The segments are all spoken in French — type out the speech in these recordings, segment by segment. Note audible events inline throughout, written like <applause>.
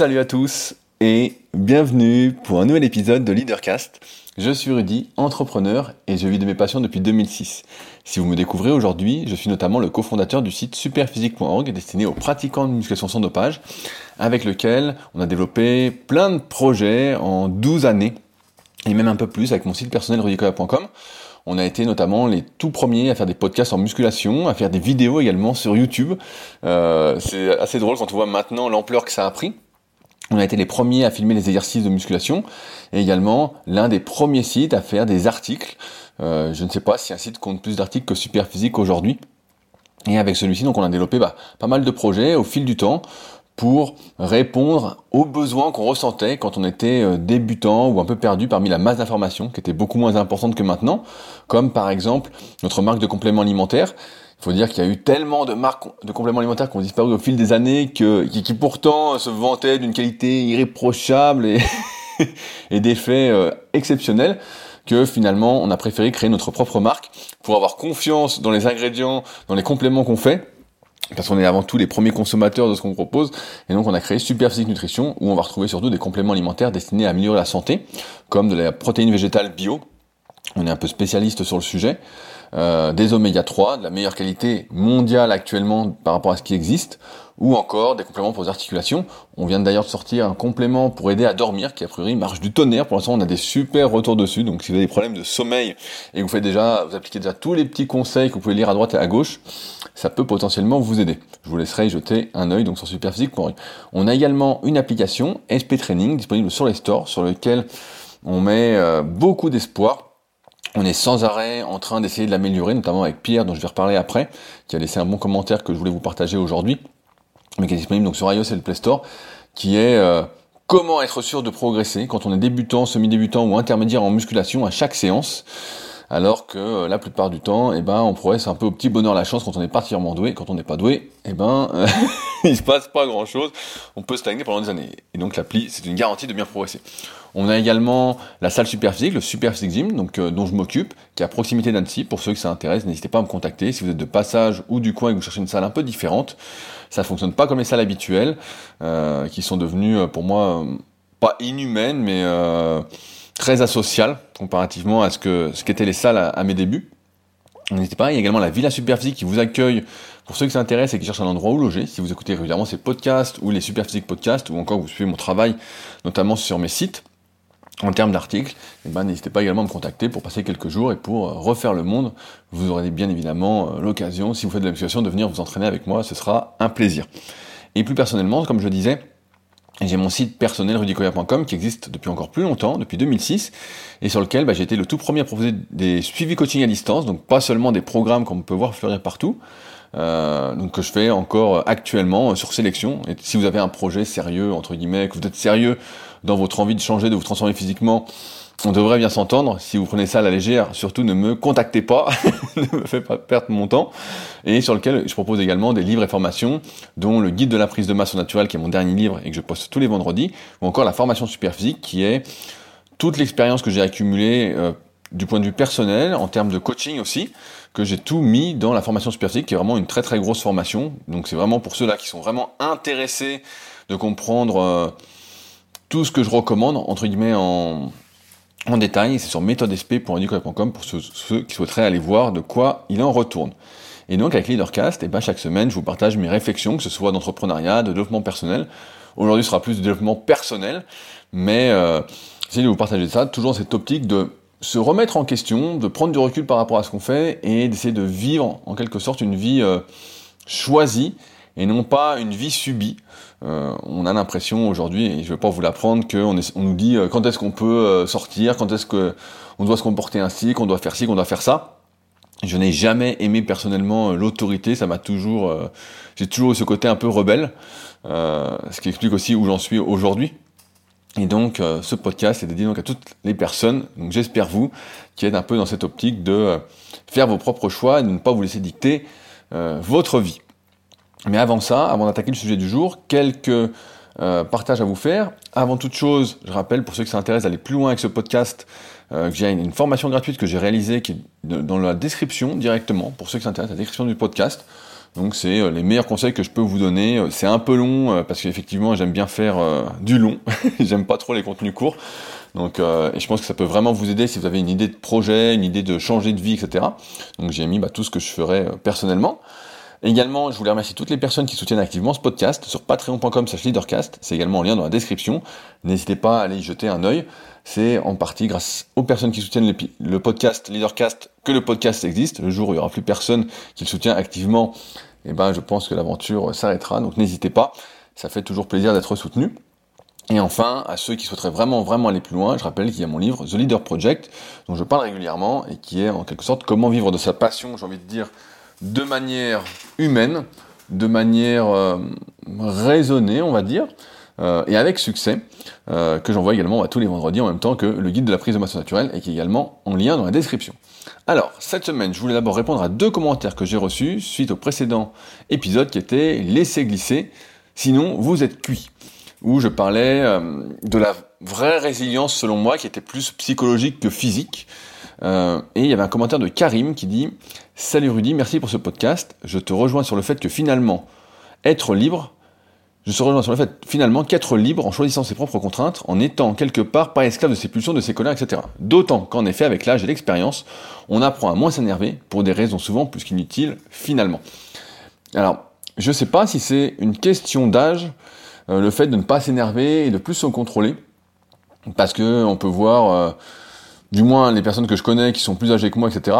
Salut à tous et bienvenue pour un nouvel épisode de Leadercast. Je suis Rudy, entrepreneur et je vis de mes passions depuis 2006. Si vous me découvrez aujourd'hui, je suis notamment le cofondateur du site superphysique.org destiné aux pratiquants de musculation sans dopage avec lequel on a développé plein de projets en 12 années et même un peu plus avec mon site personnel rudicoya.com. On a été notamment les tout premiers à faire des podcasts en musculation, à faire des vidéos également sur YouTube. Euh, c'est assez drôle quand on voit maintenant l'ampleur que ça a pris. On a été les premiers à filmer les exercices de musculation et également l'un des premiers sites à faire des articles. Euh, je ne sais pas si un site compte plus d'articles que Superphysique aujourd'hui. Et avec celui-ci, donc on a développé bah, pas mal de projets au fil du temps pour répondre aux besoins qu'on ressentait quand on était euh, débutant ou un peu perdu parmi la masse d'informations qui était beaucoup moins importante que maintenant, comme par exemple notre marque de compléments alimentaires. Il faut dire qu'il y a eu tellement de marques de compléments alimentaires qui ont disparu au fil des années qui, pourtant se vantaient d'une qualité irréprochable et, <laughs> et d'effets euh, exceptionnels que finalement on a préféré créer notre propre marque pour avoir confiance dans les ingrédients, dans les compléments qu'on fait parce qu'on est avant tout les premiers consommateurs de ce qu'on propose, et donc on a créé Super Physique Nutrition, où on va retrouver surtout des compléments alimentaires destinés à améliorer la santé, comme de la protéine végétale bio, on est un peu spécialiste sur le sujet, euh, des oméga 3, de la meilleure qualité mondiale actuellement par rapport à ce qui existe, ou encore des compléments pour les articulations. On vient d'ailleurs de sortir un complément pour aider à dormir, qui a priori marche du tonnerre. Pour l'instant, on a des super retours dessus. Donc, si vous avez des problèmes de sommeil et vous faites déjà, vous appliquez déjà tous les petits conseils que vous pouvez lire à droite et à gauche, ça peut potentiellement vous aider. Je vous laisserai jeter un œil donc sur superphysique.org. On a également une application SP Training disponible sur les stores, sur lequel on met euh, beaucoup d'espoir on est sans arrêt en train d'essayer de l'améliorer, notamment avec Pierre, dont je vais reparler après, qui a laissé un bon commentaire que je voulais vous partager aujourd'hui mais qui est disponible donc sur iOS et le Play Store, qui est euh, comment être sûr de progresser quand on est débutant, semi-débutant ou intermédiaire en musculation à chaque séance. Alors que euh, la plupart du temps, eh ben, on progresse un peu au petit bonheur la chance quand on est particulièrement doué. Quand on n'est pas doué, eh ben, euh, <laughs> il se passe pas grand chose. On peut stagner pendant des années. Et donc l'appli, c'est une garantie de bien progresser. On a également la salle Superphysique, le Superphysique Gym, donc euh, dont je m'occupe, qui est à proximité d'Annecy. Pour ceux que ça intéresse, n'hésitez pas à me contacter. Si vous êtes de passage ou du coin et que vous cherchez une salle un peu différente, ça fonctionne pas comme les salles habituelles, qui sont devenues pour moi pas inhumaines, mais très asocial comparativement à ce que ce qu'étaient les salles à, mes débuts. N'hésitez pas, il y a également la Villa Superphysique qui vous accueille pour ceux qui s'intéressent et qui cherchent un endroit où loger. Si vous écoutez régulièrement ces podcasts ou les Superphysique podcasts ou encore vous suivez mon travail, notamment sur mes sites, en termes d'articles, eh ben, n'hésitez pas également à me contacter pour passer quelques jours et pour euh, refaire le monde. Vous aurez bien évidemment euh, l'occasion, si vous faites de la musculation, de venir vous entraîner avec moi, ce sera un plaisir. Et plus personnellement, comme je disais, j'ai mon site personnel rudicoya.com qui existe depuis encore plus longtemps, depuis 2006, et sur lequel bah, j'ai été le tout premier à proposer des suivis coaching à distance, donc pas seulement des programmes qu'on peut voir fleurir partout, euh, donc que je fais encore actuellement sur sélection. Et si vous avez un projet sérieux, entre guillemets, que vous êtes sérieux dans votre envie de changer, de vous transformer physiquement, on devrait bien s'entendre. Si vous prenez ça à la légère, surtout ne me contactez pas, <laughs> ne me faites pas perdre mon temps. Et sur lequel je propose également des livres et formations, dont le guide de la prise de masse au naturel, qui est mon dernier livre et que je poste tous les vendredis, ou encore la formation super physique, qui est toute l'expérience que j'ai accumulée euh, du point de vue personnel, en termes de coaching aussi, que j'ai tout mis dans la formation super physique, qui est vraiment une très très grosse formation. Donc c'est vraiment pour ceux-là qui sont vraiment intéressés de comprendre euh, tout ce que je recommande, entre guillemets, en en détail, c'est sur méthodesp.com pour ceux, ceux, qui souhaiteraient aller voir de quoi il en retourne. Et donc avec Leadercast, et eh ben, chaque semaine, je vous partage mes réflexions, que ce soit d'entrepreneuriat, de développement personnel. Aujourd'hui, ce sera plus de développement personnel, mais euh, j'essaie de vous partager ça, toujours cette optique de se remettre en question, de prendre du recul par rapport à ce qu'on fait et d'essayer de vivre en quelque sorte une vie euh, choisie et non pas une vie subie. Euh, on a l'impression aujourd'hui, et je ne vais pas vous l'apprendre, qu'on on nous dit euh, quand est-ce qu'on peut euh, sortir, quand est-ce qu'on doit se comporter ainsi, qu'on doit faire ci, qu'on doit faire ça. Je n'ai jamais aimé personnellement l'autorité, ça m'a toujours, j'ai toujours eu ce côté un peu rebelle, ce qui explique aussi où j'en suis aujourd'hui. Et donc, ce podcast est dédié donc à toutes les personnes, donc j'espère vous, qui êtes un peu dans cette optique de faire vos propres choix et de ne pas vous laisser dicter votre vie. Mais avant ça, avant d'attaquer le sujet du jour, quelques euh, partages à vous faire. Avant toute chose, je rappelle pour ceux qui s'intéressent d'aller plus loin avec ce podcast, euh, que j'ai une, formation gratuite que j'ai réalisée qui est dans la description directement, pour ceux qui s'intéressent à la description du podcast. Donc c'est les meilleurs conseils que je peux vous donner. C'est un peu long parce qu'effectivement j'aime bien faire du long. <laughs> j'aime pas trop les contenus courts. Donc et je pense que ça peut vraiment vous aider si vous avez une idée de projet, une idée de changer de vie, etc. Donc j'ai mis bah, tout ce que je ferais personnellement. Également, je voulais remercier toutes les personnes qui soutiennent activement ce podcast sur patreon.com slash leadercast. C'est également en lien dans la description. N'hésitez pas à aller y jeter un œil. C'est en partie grâce aux personnes qui soutiennent le podcast Leadercast que le podcast existe. Le jour où il n'y aura plus personne qui le soutient activement, eh ben, je pense que l'aventure s'arrêtera. Donc n'hésitez pas. Ça fait toujours plaisir d'être soutenu. Et enfin, à ceux qui souhaiteraient vraiment, vraiment aller plus loin, je rappelle qu'il y a mon livre The Leader Project, dont je parle régulièrement et qui est en quelque sorte comment vivre de sa passion, j'ai envie de dire, de manière humaine, de manière euh, raisonnée, on va dire, euh, et avec succès, euh, que j'envoie également à tous les vendredis en même temps que le guide de la prise de masse naturelle et qui est également en lien dans la description. Alors, cette semaine, je voulais d'abord répondre à deux commentaires que j'ai reçus suite au précédent épisode qui était laissez glisser, sinon vous êtes cuit. Où je parlais de la vraie résilience selon moi qui était plus psychologique que physique. Et il y avait un commentaire de Karim qui dit Salut Rudy, merci pour ce podcast. Je te rejoins sur le fait que finalement, être libre, je te rejoins sur le fait finalement qu'être libre en choisissant ses propres contraintes, en étant quelque part pas esclave de ses pulsions, de ses colères, etc. D'autant qu'en effet, avec l'âge et l'expérience, on apprend à moins s'énerver pour des raisons souvent plus qu'inutiles finalement. Alors, je sais pas si c'est une question d'âge, euh, le fait de ne pas s'énerver et de plus se contrôler, parce que on peut voir, euh, du moins les personnes que je connais qui sont plus âgées que moi, etc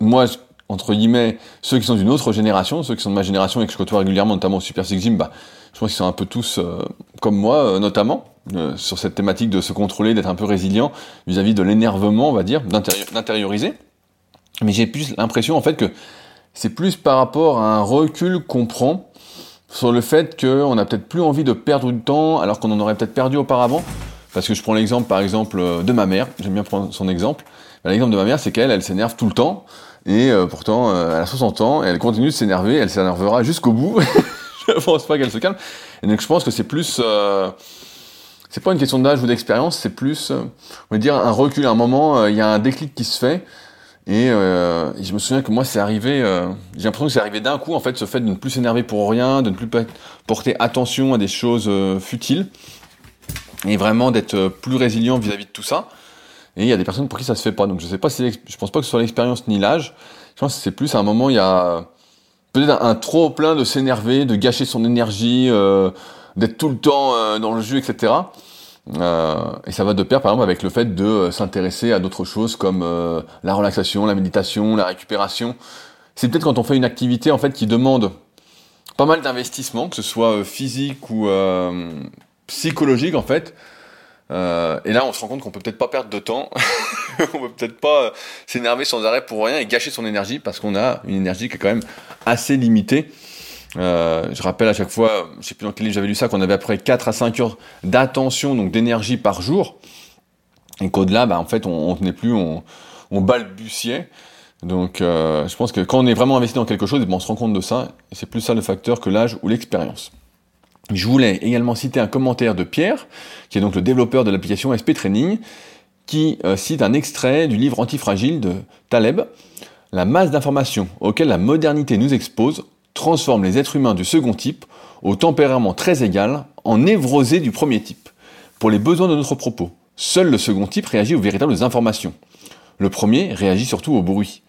moi, entre guillemets, ceux qui sont d'une autre génération, ceux qui sont de ma génération et que je côtoie régulièrement, notamment au Super Six Gym, bah, je pense qu'ils sont un peu tous euh, comme moi, euh, notamment, euh, sur cette thématique de se contrôler, d'être un peu résilient vis-à-vis de l'énervement, on va dire, d'intérioriser. Mais j'ai plus l'impression, en fait, que c'est plus par rapport à un recul qu'on prend sur le fait qu'on a peut-être plus envie de perdre du temps alors qu'on en aurait peut-être perdu auparavant. Parce que je prends l'exemple, par exemple, de ma mère, j'aime bien prendre son exemple. Bah, l'exemple de ma mère, c'est qu'elle, elle s'énerve tout le temps. Et euh, pourtant, euh, elle a 60 ans, et elle continue de s'énerver, elle s'énervera jusqu'au bout. <laughs> je pense pas qu'elle se calme. Et donc je pense que c'est plus... Euh, c'est pas une question d'âge ou d'expérience, c'est plus, on va dire, un recul. À un moment, il y a un déclic qui se fait. Et, je me souviens que moi, c'est arrivé, j'ai l'impression que c'est arrivé d'un coup, en fait, ce fait de ne plus s'énerver pour rien, de ne plus porter attention à des choses futiles, et vraiment d'être plus résilient vis-à-vis -vis de tout ça. Et il y a des personnes pour qui ça se fait pas. Donc je sais pas si je pense pas que ce soit l'expérience ni l'âge. Je pense que c'est plus à un moment il y a peut-être un, trop plein de s'énerver, de gâcher son énergie, euh, d'être tout le temps euh, dans le jus, etc. Euh, et ça va de pair par exemple avec le fait de euh, s'intéresser à d'autres choses comme euh, la relaxation, la méditation, la récupération. C'est peut-être quand on fait une activité en fait qui demande pas mal d'investissement, que ce soit physique ou psychologique en fait, euh, et là, on se rend compte qu'on peut peut-être pas perdre de temps, <laughs> on peut peut-être pas euh, s'énerver sans arrêt pour rien et gâcher son énergie parce qu'on a une énergie qui est quand même assez limitée. Euh, je rappelle à chaque fois, je sais plus dans quel livre j'avais lu ça, qu'on avait à peu près 4 à 5 heures d'attention, donc d'énergie par jour, et qu'au-delà, bah, en fait, on, on tenait plus, on, balbutiait. Donc, euh, je pense que quand on est vraiment investi dans quelque chose, on se rend compte de ça, et c'est plus ça le facteur que l'âge ou l'expérience. Je voulais également citer un commentaire de Pierre, qui est donc le développeur de l'application SP Training, qui euh, cite un extrait du livre Antifragile de Taleb. La masse d'informations auxquelles la modernité nous expose transforme les êtres humains du second type, au tempérament très égal, en névrosés du premier type. Pour les besoins de notre propos, seul le second type réagit aux véritables informations. Le premier réagit surtout au bruit.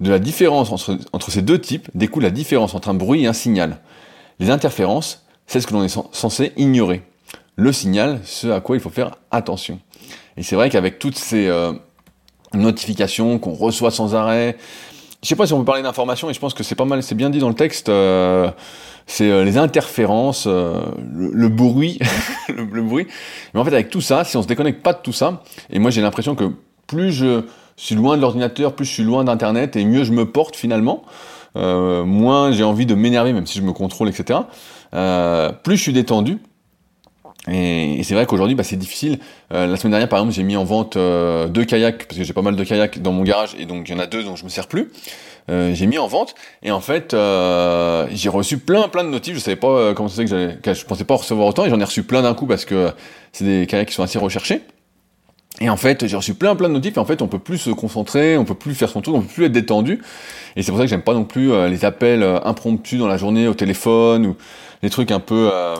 De la différence entre, entre ces deux types découle la différence entre un bruit et un signal. Les interférences c'est ce que l'on est censé ignorer. Le signal, ce à quoi il faut faire attention. Et c'est vrai qu'avec toutes ces euh, notifications qu'on reçoit sans arrêt, je sais pas si on peut parler d'informations, et je pense que c'est pas mal, c'est bien dit dans le texte, euh, c'est euh, les interférences, le, bruit, <laughs> le, bruit. Mais en fait, avec tout ça, si on se déconnecte pas de tout ça, et moi j'ai l'impression que plus je suis loin de l'ordinateur, plus je suis loin d'Internet, et mieux je me porte finalement, moins j'ai envie de m'énerver, même si je me contrôle, etc. Euh, plus je suis détendu. Et, c'est vrai qu'aujourd'hui, bah, c'est difficile. Euh, la semaine dernière, par exemple, j'ai mis en vente euh, deux kayaks parce que j'ai pas mal de kayaks dans mon garage et donc il y en a deux dont je me sers plus. j'ai mis en vente et en fait, j'ai reçu plein plein de notifs. Je savais pas comment c'est que, que je pensais pas recevoir autant et j'en ai reçu plein d'un coup parce que c'est des kayaks qui sont assez recherchés. Et en fait, j'ai reçu plein plein de notifs et en fait, on peut plus se concentrer, on peut plus faire son tour, on peut plus être détendu. Et c'est pour ça que j'aime pas non plus euh, les appels euh, impromptus dans la journée au téléphone ou les trucs un peu euh,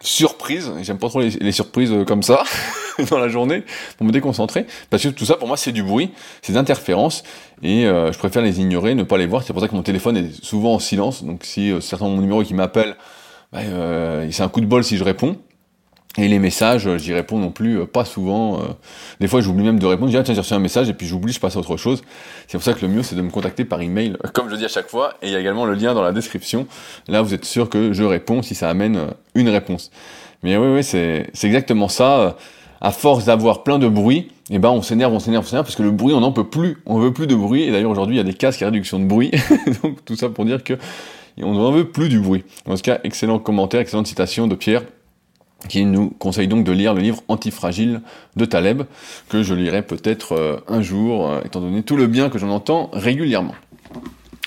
surprises. J'aime pas trop les, surprises comme ça <laughs> dans la journée pour me déconcentrer parce que tout ça pour moi c'est du bruit, c'est d'interférences et je préfère les ignorer, ne pas les voir. C'est pour ça que mon téléphone est souvent en silence. Donc si certains de mon numéro qui m'appellent, bah, c'est un coup de bol si je réponds. Et les messages, euh, j'y réponds non plus euh, pas souvent. Euh. Des fois, j'oublie même de répondre. Je dis, ah, tiens, j'ai reçu un message, et puis j'oublie, je passe à autre chose. C'est pour ça que le mieux, c'est de me contacter par email, <laughs> comme je dis à chaque fois. Et il y a également le lien dans la description. Là, vous êtes sûr que je réponds si ça amène une réponse. Mais oui, oui, c'est, exactement ça. À force d'avoir plein de bruit, eh ben, on s'énerve, on s'énerve, on s'énerve, parce que le bruit, on n'en peut plus. On veut plus de bruit. Et d'ailleurs, aujourd'hui, il y a des casques à réduction de bruit. <laughs> Donc, tout ça pour dire que on n'en veut plus du bruit. En tout cas, excellent commentaire, excellente citation de Pierre qui nous conseille donc de lire le livre Antifragile de Taleb, que je lirai peut-être euh, un jour, euh, étant donné tout le bien que j'en entends régulièrement.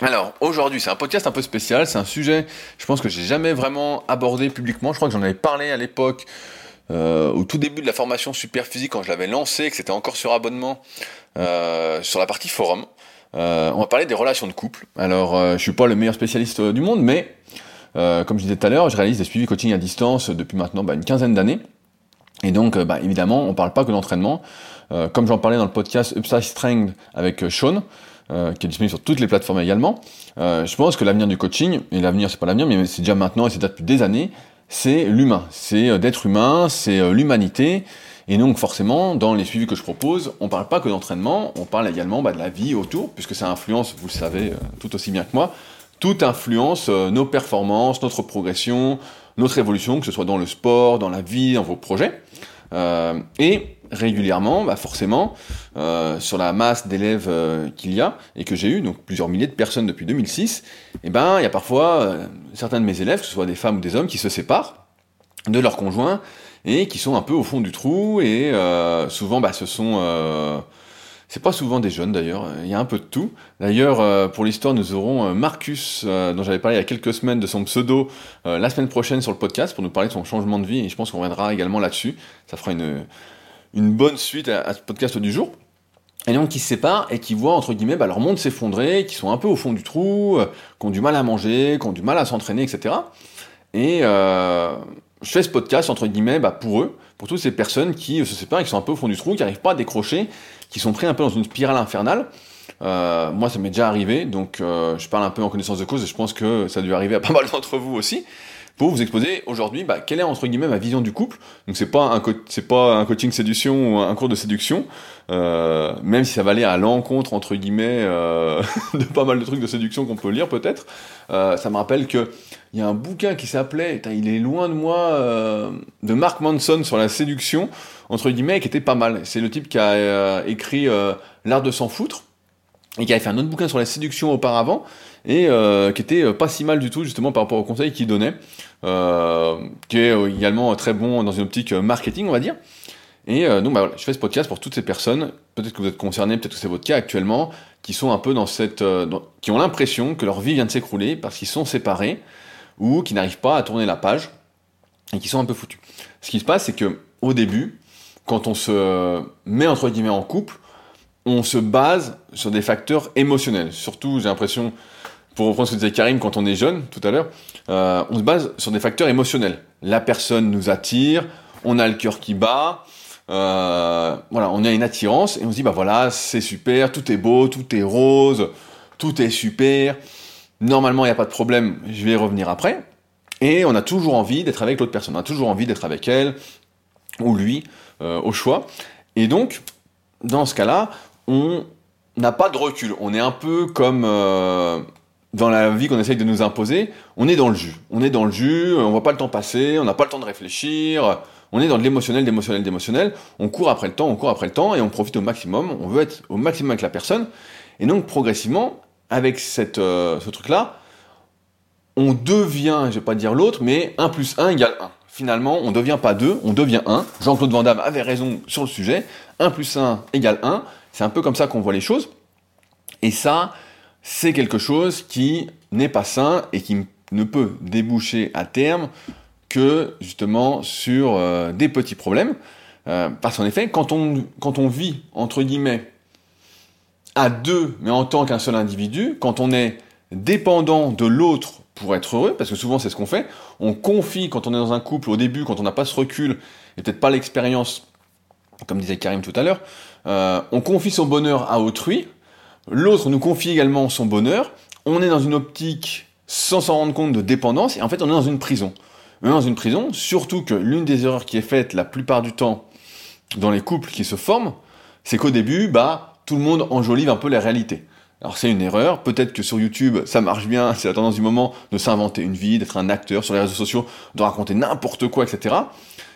Alors, aujourd'hui, c'est un podcast un peu spécial, c'est un sujet, je pense que j'ai jamais vraiment abordé publiquement, je crois que j'en avais parlé à l'époque, euh, au tout début de la formation super physique, quand je l'avais lancé, que c'était encore sur abonnement, sur la partie forum. on va parler des relations de couple. Alors, je suis pas le meilleur spécialiste du monde, mais euh, comme je disais tout à l'heure, je réalise des suivis coaching à distance depuis maintenant bah, une quinzaine d'années. Et donc, euh, bah, évidemment, on ne parle pas que d'entraînement. Euh, comme j'en parlais dans le podcast Upside Strength avec Sean, qui est disponible sur toutes les plateformes également, je pense que l'avenir du coaching, et l'avenir c'est pas l'avenir, mais c'est déjà maintenant et c'est déjà depuis des années, c'est l'humain. C'est d'être humain, c'est l'humanité. Et donc forcément, dans les suivis que je propose, on ne parle pas que d'entraînement, on parle également bah, de la vie autour, puisque ça influence, vous le savez tout aussi bien que moi, tout influence euh, nos performances, notre progression, notre évolution, que ce soit dans le sport, dans la vie, dans vos projets. Euh, et régulièrement, bah forcément, euh, sur la masse d'élèves qu'il y a, et que j'ai eu, donc plusieurs milliers de personnes depuis 2006, et eh ben, il y a parfois certains de mes élèves, que ce soit des femmes ou des hommes, qui se séparent de leur conjoint, et qui sont un peu au fond du trou, et souvent, bah, ce sont c'est pas souvent des jeunes d'ailleurs, il y a un peu de tout. D'ailleurs, euh, pour l'histoire, nous aurons euh, Marcus, euh, dont j'avais parlé il y a quelques semaines de son pseudo, la semaine prochaine sur le podcast pour nous parler de son changement de vie, et je pense qu'on reviendra également là-dessus. Ça fera une, une bonne suite à, ce podcast du jour. Et donc qui se séparent et qui voient entre guillemets bah, leur monde s'effondrer, qui sont un peu au fond du trou, qui ont du mal à manger, qui ont du mal à s'entraîner, etc. Et je fais ce podcast entre guillemets bah, pour eux, pour toutes ces personnes qui se séparent et qui sont un peu au fond du trou, qui n'arrivent pas à décrocher qui sont pris un peu dans une spirale infernale. Euh, moi, ça m'est déjà arrivé, donc euh, je parle un peu en connaissance de cause et je pense que ça a dû arriver à pas mal d'entre vous aussi. Pour vous exposer aujourd'hui, bah, quelle est entre guillemets ma vision du couple. Donc c'est pas un c'est pas un coaching séduction ou un cours de séduction, euh, même si ça va aller à l'encontre entre guillemets <laughs> de pas mal de trucs de séduction qu'on peut lire peut-être. ça me rappelle que il y a un bouquin qui s'appelait, il est loin de moi, de Mark Manson sur la séduction entre guillemets, qui était pas mal. C'est le type qui a euh, écrit euh, L'art de s'en foutre, et qui avait fait un autre bouquin sur la séduction auparavant, et euh, qui était pas si mal du tout, justement, par rapport aux conseils qu'il donnait, qui est également très bon dans une optique marketing, on va dire. Et donc, bah, je fais ce podcast pour toutes ces personnes, peut-être que vous êtes concernés, peut-être que c'est votre cas actuellement, qui sont un peu dans cette... qui ont l'impression que leur vie vient de s'écrouler parce qu'ils sont séparés, ou qui n'arrivent pas à tourner la page, et qui sont un peu foutus. Ce qui se passe, c'est que au début, quand on se met entre guillemets en couple, on se base sur des facteurs émotionnels. Surtout, j'ai l'impression, pour reprendre ce que disait Karim quand on est jeune tout à l'heure, euh, on se base sur des facteurs émotionnels. La personne nous attire, on a le cœur qui bat, euh, voilà, on a une attirance et on se dit bah voilà, c'est super, tout est beau, tout est rose, tout est super. Normalement, il n'y a pas de problème, je vais revenir après. Et on a toujours envie d'être avec l'autre personne, on a toujours envie d'être avec elle ou lui. Euh, au choix. Et donc, dans ce cas-là, on n'a pas de recul. On est un peu comme euh, dans la vie qu'on essaye de nous imposer. On est dans le jus. On est dans le jus, on voit pas le temps passer, on n'a pas le temps de réfléchir. On est dans de l'émotionnel, d'émotionnel, d'émotionnel. On court après le temps, on court après le temps et on profite au maximum. On veut être au maximum avec la personne. Et donc, progressivement, avec cette, euh, ce truc-là, on devient, je vais pas dire l'autre, mais 1 plus 1 égale 1 finalement, on ne devient pas 2, on devient 1. Jean-Claude Van Damme avait raison sur le sujet. 1 plus 1 égale 1. C'est un peu comme ça qu'on voit les choses. Et ça, c'est quelque chose qui n'est pas sain et qui ne peut déboucher à terme que justement sur euh, des petits problèmes. Euh, parce qu'en effet, quand on, quand on vit, entre guillemets, à deux, mais en tant qu'un seul individu, quand on est dépendant de l'autre pour être heureux, parce que souvent c'est ce qu'on fait, on confie quand on est dans un couple au début, quand on n'a pas ce recul, et peut-être pas l'expérience, comme disait Karim tout à l'heure, euh, on confie son bonheur à autrui, l'autre nous confie également son bonheur, on est dans une optique sans s'en rendre compte de dépendance, et en fait on est dans une prison. On est dans une prison, surtout que l'une des erreurs qui est faite la plupart du temps dans les couples qui se forment, c'est qu'au début, bah, tout le monde enjolive un peu la réalité. Alors c'est une erreur, peut-être que sur YouTube ça marche bien, c'est la tendance du moment de s'inventer une vie, d'être un acteur sur les réseaux sociaux, de raconter n'importe quoi, etc.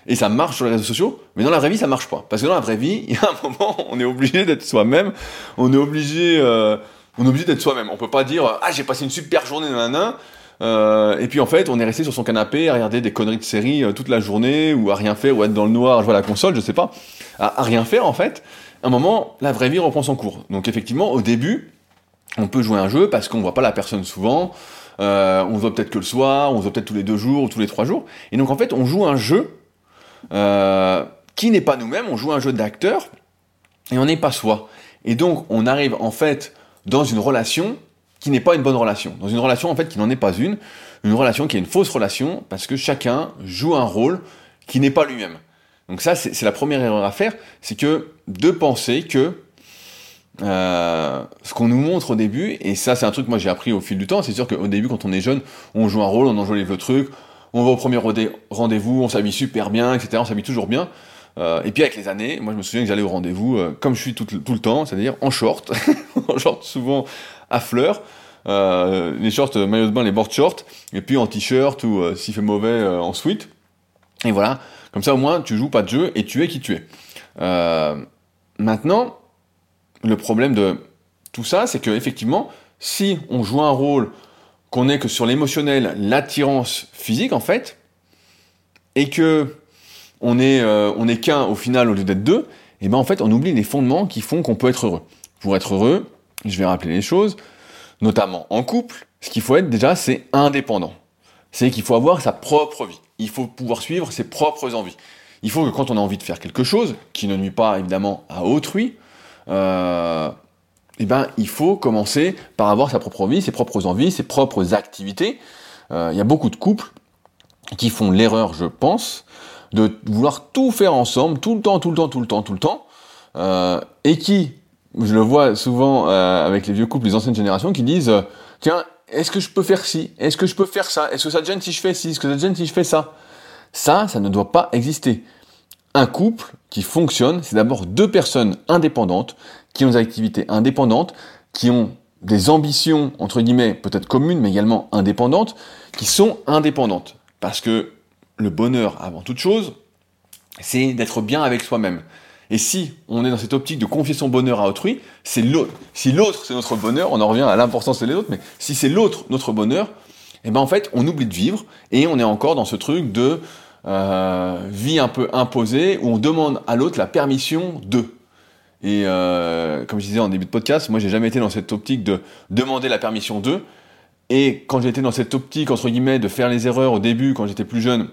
Et ça marche sur les réseaux sociaux, mais dans la vraie vie ça marche pas. Parce que dans la vraie vie, <laughs> il y a un moment, on est obligé d'être soi-même, on est obligé, euh, on est obligé d'être soi-même. On peut pas dire ah j'ai passé une super journée nanana, euh, et puis en fait on est resté sur son canapé à regarder des conneries de série euh, toute la journée ou à rien faire ou à être dans le noir, jouer à la console, je sais pas, à, rien faire en fait. À un moment, la vraie vie reprend son cours. Donc effectivement, au début, on peut jouer un jeu parce qu'on voit pas la personne souvent, euh, on se voit peut-être que le soir, on se voit peut-être tous les deux jours ou tous les trois jours. Et donc en fait, on joue un jeu euh, qui n'est pas nous-mêmes, on joue un jeu d'acteur et on n'est pas soi. Et donc on arrive en fait dans une relation qui n'est pas une bonne relation, dans une relation en fait qui n'en est pas une, une relation qui est une fausse relation parce que chacun joue un rôle qui n'est pas lui-même. Donc ça, c'est la première erreur à faire, c'est que de penser que euh, ce qu'on nous montre au début, et ça c'est un truc que moi j'ai appris au fil du temps, c'est sûr qu'au début quand on est jeune, on joue un rôle, on enjolive le truc, on va au premier rendez-vous, on s'habille super bien, etc. On s'habille toujours bien. Euh, et puis avec les années, moi je me souviens que j'allais au rendez-vous euh, comme je suis tout, le temps, c'est-à-dire en short, <laughs> en short souvent à fleurs, euh, les shorts maillot de bain, les board shorts, et puis en t-shirt ou s'il fait mauvais en sweat. Et voilà, comme ça au moins tu joues pas de jeu et tu es qui tu es. maintenant, le problème de tout ça, c'est que effectivement, si on joue un rôle qu'on n'est que sur l'émotionnel, l'attirance physique en fait, et que on est, euh, qu'un au final au lieu d'être deux, et ben en fait on oublie les fondements qui font qu'on peut être heureux. Pour être heureux, je vais rappeler les choses, notamment en couple, ce qu'il faut être déjà c'est indépendant. C'est qu'il faut avoir sa propre vie. Il faut pouvoir suivre ses propres envies. Il faut que quand on a envie de faire quelque chose, qui ne nuit pas évidemment à autrui, euh, eh ben, il faut commencer par avoir sa propre vie, ses propres envies, ses propres activités. Euh, il y a beaucoup de couples qui font l'erreur, je pense, de vouloir tout faire ensemble, tout le temps, tout le temps, tout le temps, tout le temps, euh, et qui, je le vois souvent euh, avec les vieux couples, les anciennes générations, qui disent, euh, tiens, est-ce que je peux faire ci? Est-ce que je peux faire ça? Est-ce que ça te gêne si je fais ci? Est-ce que ça te gêne si je fais ça? Ça, ça ne doit pas exister. Un couple qui fonctionne, c'est d'abord deux personnes indépendantes, qui ont des activités indépendantes, qui ont des ambitions, entre guillemets, peut-être communes, mais également indépendantes, qui sont indépendantes. Parce que le bonheur, avant toute chose, c'est d'être bien avec soi-même. Et si on est dans cette optique de confier son bonheur à autrui, c'est l'autre. Si l'autre c'est notre bonheur, on en revient à l'importance des autres, mais si c'est l'autre notre bonheur, eh ben en fait on oublie de vivre et on est encore dans ce truc de euh, vie un peu imposée où on demande à l'autre la permission de. Et euh, comme je disais en début de podcast, moi j'ai jamais été dans cette optique de demander la permission d'eux. Et quand j'étais dans cette optique entre guillemets de faire les erreurs au début, quand j'étais plus jeune,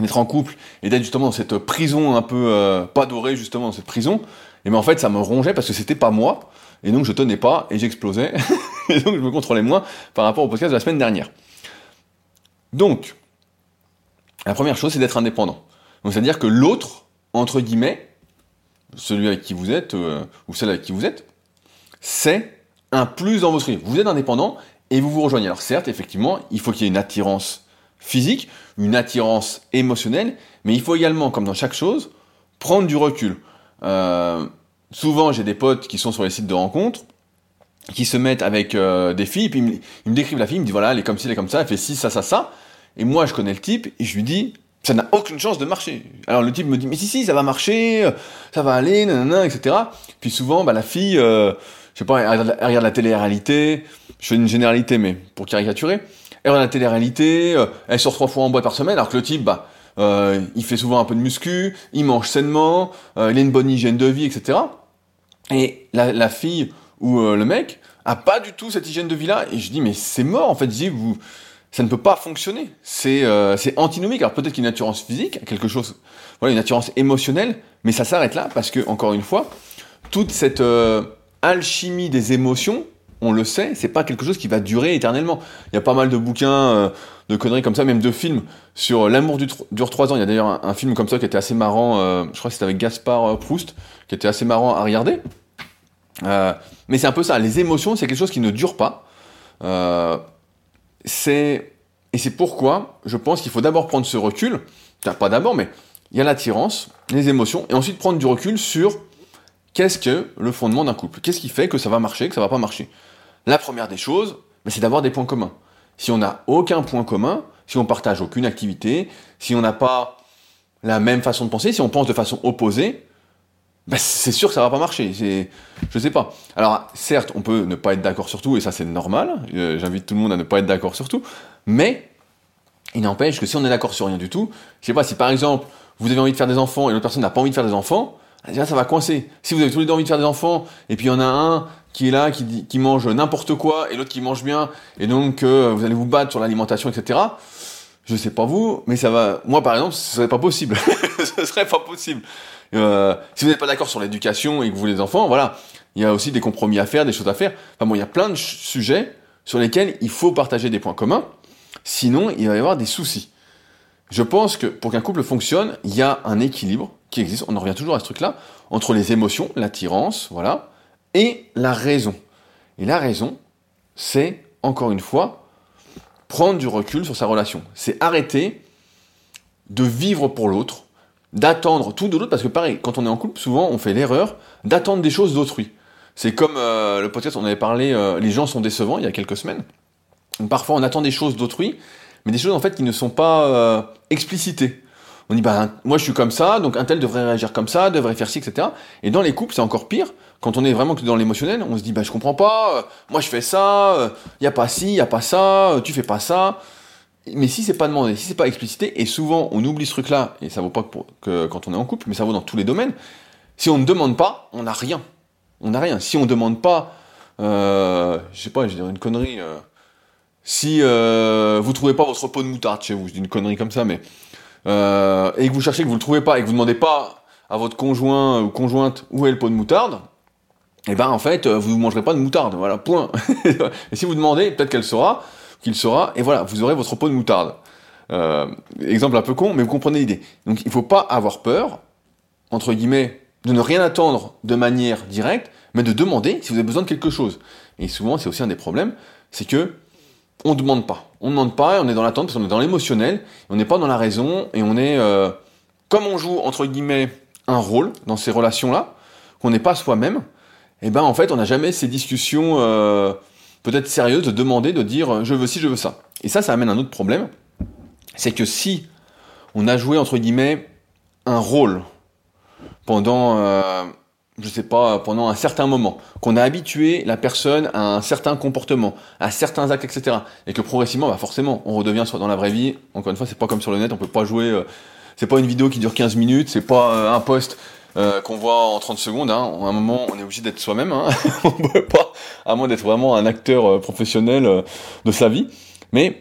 d'être en couple et d'être justement dans cette prison un peu euh, pas dorée justement dans cette prison, et ben en fait ça me rongeait parce que c'était pas moi et donc je tenais pas et j'explosais <laughs> et donc je me contrôlais moins par rapport au podcast de la semaine dernière. Donc la première chose, c'est d'être indépendant. Donc, c'est-à-dire que l'autre, entre guillemets, celui avec qui vous êtes, euh, ou celle avec qui vous êtes, c'est un plus dans votre vie. Vous êtes indépendant et vous vous rejoignez. Alors certes, effectivement, il faut qu'il y ait une attirance physique, une attirance émotionnelle, mais il faut également, comme dans chaque chose, prendre du recul. Euh, souvent, j'ai des potes qui sont sur les sites de rencontres, qui se mettent avec euh, des filles, puis me, ils me, décrivent la fille, ils me disent voilà, elle est comme ci, elle est comme ça, elle fait ci, ça, ça, ça. Et moi, je connais le type, et je lui dis, ça n'a aucune chance de marcher. Alors le type me dit, mais si, si, ça va marcher, ça va aller, nanana, etc. Puis souvent, bah, la fille, euh, je sais pas, elle, regarde la télé-réalité, je fais une généralité, mais pour caricaturer, elle regarde la télé-réalité, euh, elle sort trois fois en boîte par semaine, alors que le type, bah, euh, il fait souvent un peu de muscu, il mange sainement, euh, il a une bonne hygiène de vie, etc. Et la, fille ou euh, le mec a pas du tout cette hygiène de vie là, et je dis, mais c'est mort, en fait, je dis, vous ça ne peut pas fonctionner. C'est euh, antinomique. Alors peut-être qu'il y a une attirance physique, quelque chose, voilà, une attirance émotionnelle, mais ça s'arrête là parce que encore une fois, toute cette euh, alchimie des émotions, on le sait, c'est pas quelque chose qui va durer éternellement. Il y a pas mal de bouquins, euh, de conneries comme ça, même de films sur l'amour du dure trois ans. Il y a d'ailleurs un, un, film comme ça qui était assez marrant. Euh, je crois que c'était avec Gaspard Proust, qui était assez marrant à regarder. mais c'est un peu ça. Les émotions, c'est quelque chose qui ne dure pas. C'est et c'est pourquoi je pense qu'il faut d'abord prendre ce recul. Pas d'abord, mais il y a l'attirance, les émotions, et ensuite prendre du recul sur qu'est-ce que le fondement d'un couple Qu'est-ce qui fait que ça va marcher, que ça va pas marcher? La première des choses, ben, c'est d'avoir des points communs. Si on n'a aucun point commun, si on partage aucune activité, si on n'a pas la même façon de penser, si on pense de façon opposée, ben c'est sûr que ça va pas marcher. Je sais pas. Alors certes, on peut ne pas être d'accord sur tout, et ça c'est normal. Euh, j'invite tout le monde à ne pas être d'accord sur tout, mais il n'empêche que si on est d'accord sur rien du tout, je sais pas si par exemple vous avez envie de faire des enfants et l'autre personne n'a pas envie de faire des enfants, déjà ça va coincer. Si vous avez tous les deux envie de faire des enfants, et puis il y en a un qui est là, qui, qui mange n'importe quoi, et l'autre qui mange bien, et donc euh, vous allez vous battre sur l'alimentation, etc. Je sais pas vous, mais ça va. Moi par exemple, ce serait pas possible. <laughs> ce serait pas possible. Euh, si vous n'êtes pas d'accord sur l'éducation et que vous voulez des enfants, voilà, il y a aussi des compromis à faire, des choses à faire. Enfin bon, il y a plein de sujets sur lesquels il faut partager des points communs. Sinon, il va y avoir des soucis. Je pense que pour qu'un couple fonctionne, il y a un équilibre qui existe, on en revient toujours à ce truc-là, entre les émotions, l'attirance, voilà, et la raison. Et la raison, c'est, encore une fois, prendre du recul sur sa relation. C'est arrêter de vivre pour l'autre, d'attendre tout de l'autre, parce que pareil, quand on est en couple, souvent on fait l'erreur d'attendre des choses d'autrui. C'est comme euh, le podcast, on avait parlé, euh, les gens sont décevants il y a quelques semaines. Parfois on attend des choses d'autrui, mais des choses en fait qui ne sont pas euh, explicitées on dit bah moi je suis comme ça, donc un tel devrait réagir comme ça, devrait faire ci, etc. Et dans les couples c'est encore pire. Quand on est vraiment dans l'émotionnel, on se dit bah je comprends pas, moi je fais ça, il y a pas ci, y a pas ça, tu fais pas ça. Mais si c'est pas demandé, si c'est pas explicité, et souvent on oublie ce truc-là, et ça vaut pas que quand on est en couple, mais ça vaut dans tous les domaines. Si on ne demande pas, on n'a rien. On n'a rien. Si on demande pas, euh, je sais pas, je vais dire une connerie. si vous trouvez pas votre pot de moutarde chez vous, je dis une connerie comme ça, mais euh, et que vous cherchez que vous le trouvez pas et que vous demandez pas à votre conjoint ou conjointe où est le pot de moutarde, et eh ben en fait euh, vous ne mangerez pas de moutarde, voilà, point. <laughs> et si vous demandez, peut-être qu'elle sera, qu'il sera, et voilà, vous aurez votre pot de moutarde. Euh, exemple un peu con, mais vous comprenez l'idée. Donc il faut pas avoir peur, entre guillemets, de ne rien attendre de manière directe, mais de demander si vous avez besoin de quelque chose. Et souvent, c'est aussi un des problèmes, c'est que on ne demande pas. On ne demande pas, et on est dans l'attente parce qu'on est dans l'émotionnel, on n'est pas dans la raison, et on est, euh, comme on joue, entre guillemets, un rôle dans ces relations-là, qu'on n'est pas soi-même, et eh ben en fait, on n'a jamais ces discussions euh, peut-être sérieuses de demander, de dire je veux ci, je veux ça. Et ça, ça amène un autre problème, c'est que si on a joué, entre guillemets, un rôle pendant... Euh, je sais pas, pendant un certain moment, qu'on a habitué la personne à un certain comportement, à certains actes, etc. Et que progressivement, bah forcément, on redevient dans la vraie vie. Encore une fois, c'est pas comme sur le net, on peut pas jouer. Euh, c'est pas une vidéo qui dure 15 minutes, c'est pas euh, un post euh, qu'on voit en 30 secondes. Hein. À un moment, on est obligé d'être soi-même. Hein. <laughs> on peut pas, à moins d'être vraiment un acteur professionnel de sa vie. Mais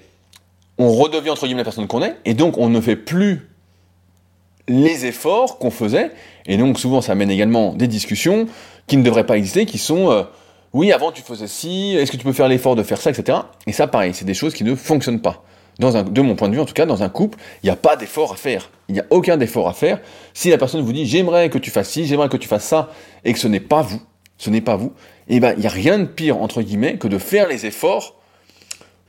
on redevient entre guillemets la personne qu'on est, et donc on ne fait plus les efforts qu'on faisait, et donc souvent ça amène également des discussions qui ne devraient pas exister, qui sont euh, oui avant tu faisais ci, est-ce que tu peux faire l'effort de faire ça, etc. Et ça pareil, c'est des choses qui ne fonctionnent pas. Dans un, de mon point de vue, en tout cas, dans un couple, il n'y a pas d'effort à faire. Il n'y a aucun effort à faire. Si la personne vous dit j'aimerais que tu fasses ci, j'aimerais que tu fasses ça, et que ce n'est pas vous, ce n'est pas vous, eh ben il n'y a rien de pire entre guillemets que de faire les efforts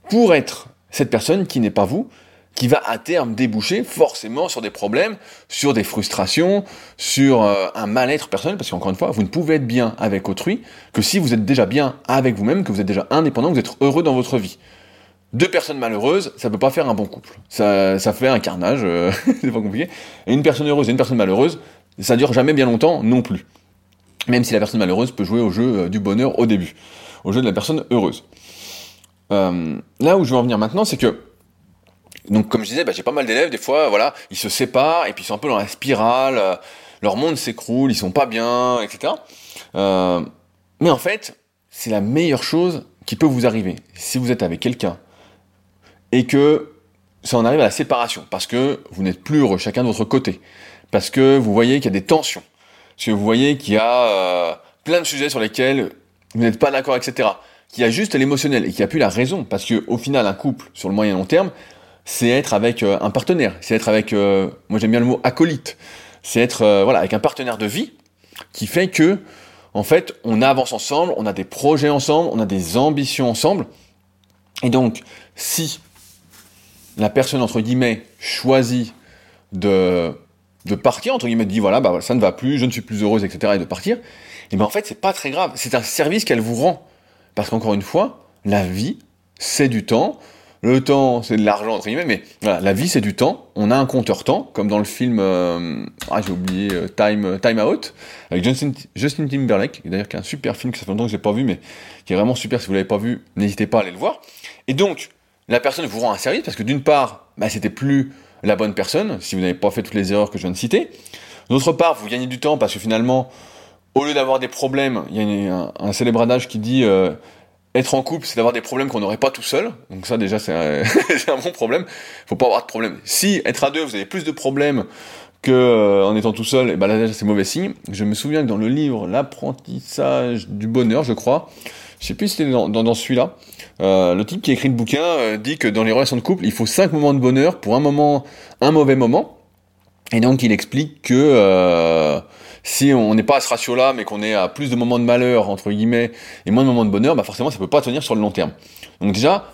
pour être cette personne qui n'est pas vous, qui va à terme déboucher forcément sur des problèmes, sur des frustrations, sur euh, un mal-être personnel, parce qu'encore une fois, vous ne pouvez être bien avec autrui que si vous êtes déjà bien avec vous-même, que vous êtes déjà indépendant, que vous êtes heureux dans votre vie. Deux personnes malheureuses, ça peut pas faire un bon couple. Ça, ça fait un carnage, euh, <laughs> c'est pas compliqué. Et une personne heureuse et une personne malheureuse, ça dure jamais bien longtemps non plus. Même si la personne malheureuse peut jouer au jeu euh, du bonheur au début, au jeu de la personne heureuse. là où je veux en venir maintenant, c'est que donc comme je disais, bah, j'ai pas mal d'élèves, des fois, voilà, ils se séparent et puis ils sont un peu dans la spirale, euh, leur monde s'écroule, ils sont pas bien, etc. Euh, mais en fait, c'est la meilleure chose qui peut vous arriver. Si vous êtes avec quelqu'un et que ça en arrive à la séparation, parce que vous n'êtes plus chacun de votre côté, parce que vous voyez qu'il y a des tensions, parce que vous voyez qu'il y a euh, plein de sujets sur lesquels vous n'êtes pas d'accord, etc. Qu'il y a juste l'émotionnel et qu'il n'y a plus la raison, parce que au final, un couple sur le moyen long terme, c'est être avec euh, un partenaire, c'est être avec, euh, moi j'aime bien le mot acolyte, c'est être voilà avec un partenaire de vie qui fait que en fait on avance ensemble, on a des projets ensemble, on a des ambitions ensemble, et donc si la personne, entre guillemets, choisit de, de partir, entre guillemets, dit voilà, bah, ça ne va plus, je ne suis plus heureuse, etc., et de partir, et ben en fait, c'est pas très grave. C'est un service qu'elle vous rend. Parce qu'encore une fois, la vie, c'est du temps. Le temps, c'est de l'argent, entre guillemets, mais la vie, c'est du temps. On a un compteur temps, comme dans le film, euh, ah, j'ai oublié, euh, Time, Time Out, avec Justin, Justin Timberlake, d'ailleurs, qui est un super film que ça fait longtemps que j'ai pas vu, mais qui est vraiment super. Si vous l'avez pas vu, n'hésitez pas à aller le voir. Et donc, la personne vous rend un service parce que d'une part, bah, c'était plus la bonne personne, si vous n'avez pas fait toutes les erreurs que je viens de citer. D'autre part, vous gagnez du temps parce que finalement, au lieu d'avoir des problèmes, il y a un, célèbre adage qui dit euh, être en couple, c'est d'avoir des problèmes qu'on n'aurait pas tout seul. Donc ça déjà, <laughs> c'est un, bon problème. Faut pas avoir de problème. Si être à deux, vous avez plus de problèmes que euh, en étant tout seul, et eh ben là c'est mauvais signe. Je me souviens que dans le livre L'apprentissage du bonheur, je crois, je sais plus si c'était dans, celui-là, euh, le type qui a écrit le bouquin euh, dit que dans les relations de couple, il faut cinq moments de bonheur pour un moment, un mauvais moment. Et donc il explique que euh, si on n'est pas à ce ratio-là, mais qu'on est à plus de moments de malheur entre guillemets et moins de moments de bonheur, bah forcément ça peut pas tenir sur le long terme. Donc déjà,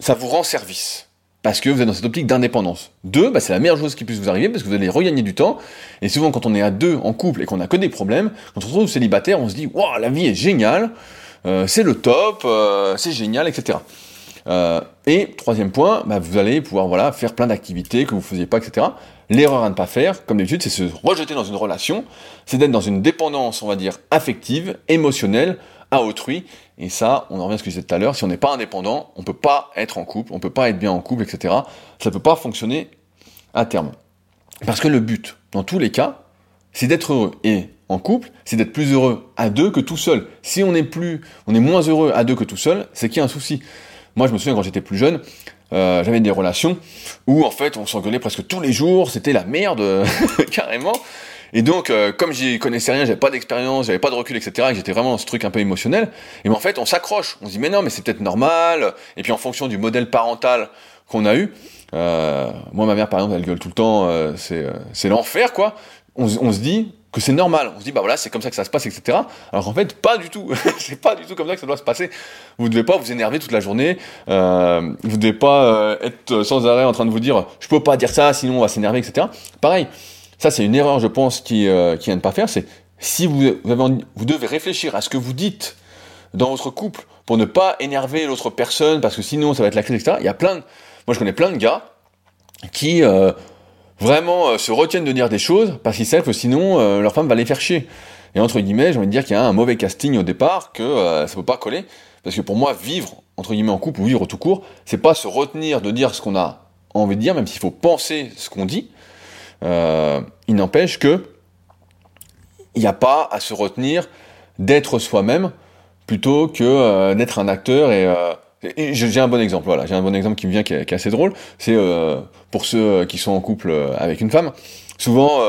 ça vous rend service parce que vous êtes dans cette optique d'indépendance. Deux, bah, c'est la meilleure chose qui puisse vous arriver parce que vous allez regagner du temps. Et souvent, quand on est à deux en couple et qu'on a que des problèmes, quand on se retrouve célibataire, on se dit waouh, la vie est géniale, euh, c'est le top, euh, c'est génial, etc. Euh, et troisième point, bah, vous allez pouvoir faire plein d'activités que vous ne faisiez pas, etc. L'erreur à ne pas faire, comme d'habitude, c'est se rejeter dans une relation, c'est d'être dans une dépendance, on va dire, affective, émotionnelle, à autrui. Et ça, on en revient à ce que je disais tout à l'heure, si on n'est pas indépendant, on peut pas être en couple, on peut pas être bien en couple, etc. Ça peut pas fonctionner à terme. Parce que le but, dans tous les cas, c'est d'être heureux. Et en couple, c'est d'être plus heureux à deux que tout seul. Si on est plus, on est moins heureux à deux que tout seul, c'est qu'il y a un souci. Moi, je me souviens quand j'étais plus jeune, euh, j'avais des relations où en fait on s'engueulait presque tous les jours, c'était la merde <laughs> carrément. Et donc, euh, comme j'y connaissais rien, j'avais pas d'expérience, j'avais pas de recul, etc., et j'étais vraiment dans ce truc un peu émotionnel, et ben, en fait, on s'accroche. On se dit, mais non, mais c'est peut-être normal. Et puis, en fonction du modèle parental qu'on a eu, euh, moi, ma mère, par exemple, elle gueule tout le temps, euh, c'est, euh, l'enfer, quoi. On, on se dit que c'est normal. On se dit, bah voilà, c'est comme ça que ça se passe, etc. Alors qu'en fait, pas du tout. <laughs> c'est pas du tout comme ça que ça doit se passer. Vous devez pas vous énerver toute la journée. Euh, vous devez pas être sans arrêt en train de vous dire, je peux pas dire ça, sinon on va s'énerver, etc. Pareil ça, c'est une erreur, je pense, qui, euh, qui ne pas faire. C'est si vous, vous, devez réfléchir à ce que vous dites dans votre couple pour ne pas énerver l'autre personne, parce que sinon ça va être la crise, etc. Il y a plein de, moi je connais plein de gars qui euh, vraiment euh, se retiennent de dire des choses parce qu'ils savent que sinon euh, leur femme va les faire chier. Et entre guillemets, j'ai envie de dire qu'il y a un mauvais casting au départ, que ça peut pas coller. Parce que pour moi, vivre, entre guillemets, en couple ou vivre tout court, c'est pas se retenir de dire ce qu'on a envie de dire, même s'il faut penser ce qu'on dit, euh, il n'empêche que il n'y a pas à se retenir d'être soi-même plutôt que euh, d'être un acteur et, euh, j'ai un bon exemple voilà. J'ai un bon exemple qui me vient qui est, assez drôle. C'est pour ceux qui sont en couple avec une femme souvent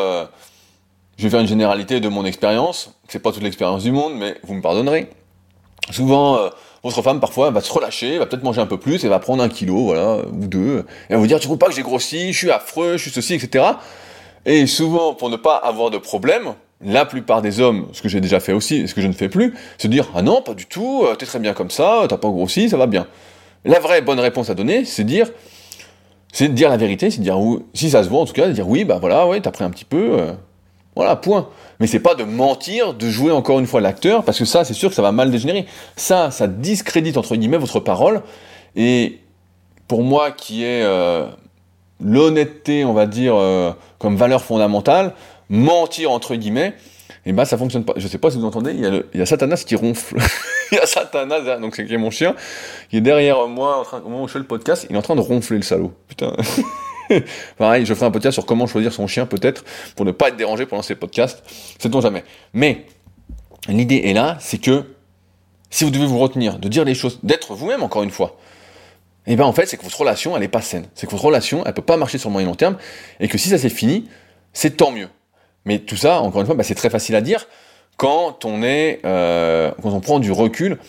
je vais faire une généralité de mon expérience. C'est pas toute l'expérience du monde mais vous me pardonnerez. Souvent votre femme parfois va se relâcher, va peut-être manger un peu plus, elle va prendre un kilo, voilà, ou deux, elle va vous dire, tu trouves pas que j'ai grossi, je suis affreux, je suis ceci, etc. Et souvent, pour ne pas avoir de problème, la plupart des hommes, ce que j'ai déjà fait aussi, et ce que je ne fais plus, se dire, ah non, pas du tout, euh, t'es très bien comme ça, t'as pas grossi, ça va bien. La vraie bonne réponse à donner, c'est dire, c'est de dire la vérité, c'est de dire, si ça se voit en tout cas, de dire, oui, bah voilà, ouais, t'as pris un petit peu, euh, voilà, point. Mais c'est pas de mentir, de jouer encore une fois l'acteur, parce que ça, c'est sûr que ça va mal dégénérer. Ça, ça discrédite entre guillemets votre parole. Et pour moi, qui est euh, l'honnêteté, on va dire, euh, comme valeur fondamentale, mentir entre guillemets, et eh ben ça fonctionne pas. Je sais pas si vous entendez, il y a, y a Satanas qui ronfle. <laughs> il y a Satanas, donc c'est mon chien, qui est derrière moi, en train, au moment où je fais le podcast, il est en train de ronfler le salaud. Putain. <laughs> <laughs> Pareil, je ferai un podcast sur comment choisir son chien peut-être pour ne pas être dérangé pendant ces podcasts. Sait-on jamais. Mais l'idée est là, c'est que si vous devez vous retenir de dire les choses, d'être vous-même encore une fois, et ben en fait, c'est que votre relation, elle est pas saine. C'est que votre relation, elle peut pas marcher sur le moyen long terme, et que si ça s'est fini, c'est tant mieux. Mais tout ça, encore une fois, bah, c'est très facile à dire quand on est, euh, quand on prend du recul.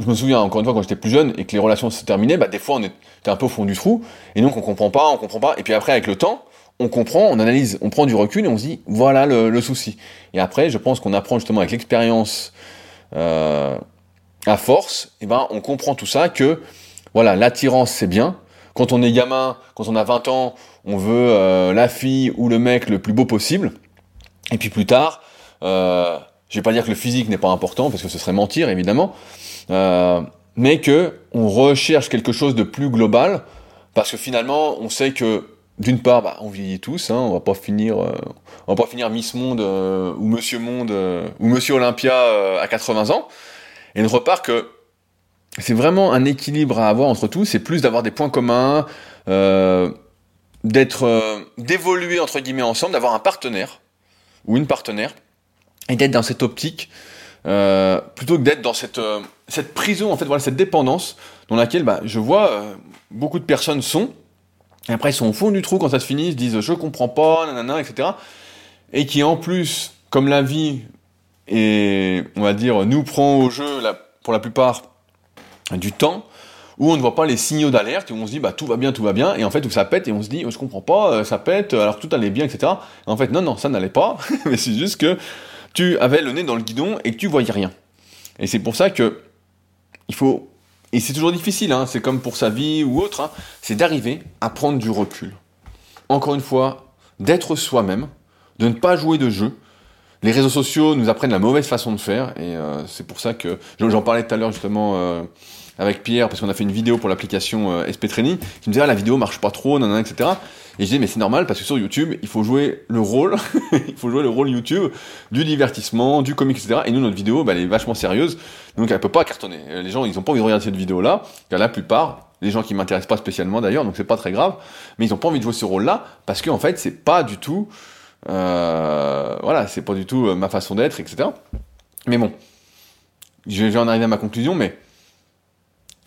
Je me souviens encore une fois quand j'étais plus jeune et que les relations se terminaient, bah, des fois on était un peu au fond du trou, et donc on comprend pas, on comprend pas, et puis après avec le temps, on comprend, on analyse, on prend du recul et on se dit voilà le, souci. Et après, je pense qu'on apprend justement avec l'expérience euh, à force, et ben on comprend tout ça que voilà l'attirance c'est bien. Quand on est gamin, quand on a 20 ans, on veut euh, la fille ou le mec le plus beau possible. Et puis plus tard, euh, je vais pas dire que le physique n'est pas important parce que ce serait mentir évidemment, euh, mais que on recherche quelque chose de plus global parce que finalement on sait que d'une part, bah, on vieillit tous, hein, on va pas finir, euh, on va pas finir Miss Monde euh, ou Monsieur Monde ou Monsieur Olympia à 80 ans. Et d'autre part que c'est vraiment un équilibre à avoir entre tous. C'est plus d'avoir des points communs, d'être, d'évoluer entre guillemets ensemble, d'avoir un partenaire ou une partenaire et d'être dans cette optique plutôt que d'être dans cette cette prison en fait, voilà cette dépendance dans laquelle bah, je vois beaucoup de personnes sont et après, ils sont au fond du trou quand ça se finit, ils se disent je comprends pas, nanana, etc. Et qui en plus, comme la vie, et on va dire, nous prend au jeu, pour la plupart, du temps, où on ne voit pas les signaux d'alerte, où on se dit bah tout va bien, tout va bien, et en fait où ça pète, et on se dit je comprends pas, euh, ça pète, alors tout allait bien, etc. en fait non, non, ça n'allait pas, <laughs> mais c'est juste que tu avais le nez dans le guidon et tu voyais rien. Et c'est pour ça que il faut et c'est toujours difficile, hein, c'est comme pour sa vie ou autre, hein, c'est d'arriver à prendre du recul. Encore une fois, d'être soi-même, de ne pas jouer de jeu. Les réseaux sociaux nous apprennent la mauvaise façon de faire, et euh, c'est pour ça que j'en parlais tout à l'heure justement euh, avec Pierre, parce qu'on a fait une vidéo pour l'application euh, SP Training, qui me disait ah, la vidéo marche pas trop, nanana, etc. Et je dis mais c'est normal parce que sur YouTube, il faut jouer le rôle, <laughs> il faut jouer le rôle YouTube du divertissement, du comique, etc. Et nous notre vidéo, bah, elle est vachement sérieuse, donc elle peut pas cartonner. Euh, les gens ils ont pas envie de regarder cette vidéo là, car la plupart, les gens qui m'intéressent pas spécialement d'ailleurs, donc c'est pas très grave, mais ils ont pas envie de jouer ce rôle là parce qu'en en fait c'est pas du tout, euh, voilà, c'est pas du tout euh, ma façon d'être, etc. Mais bon, je vais en arriver à ma conclusion, mais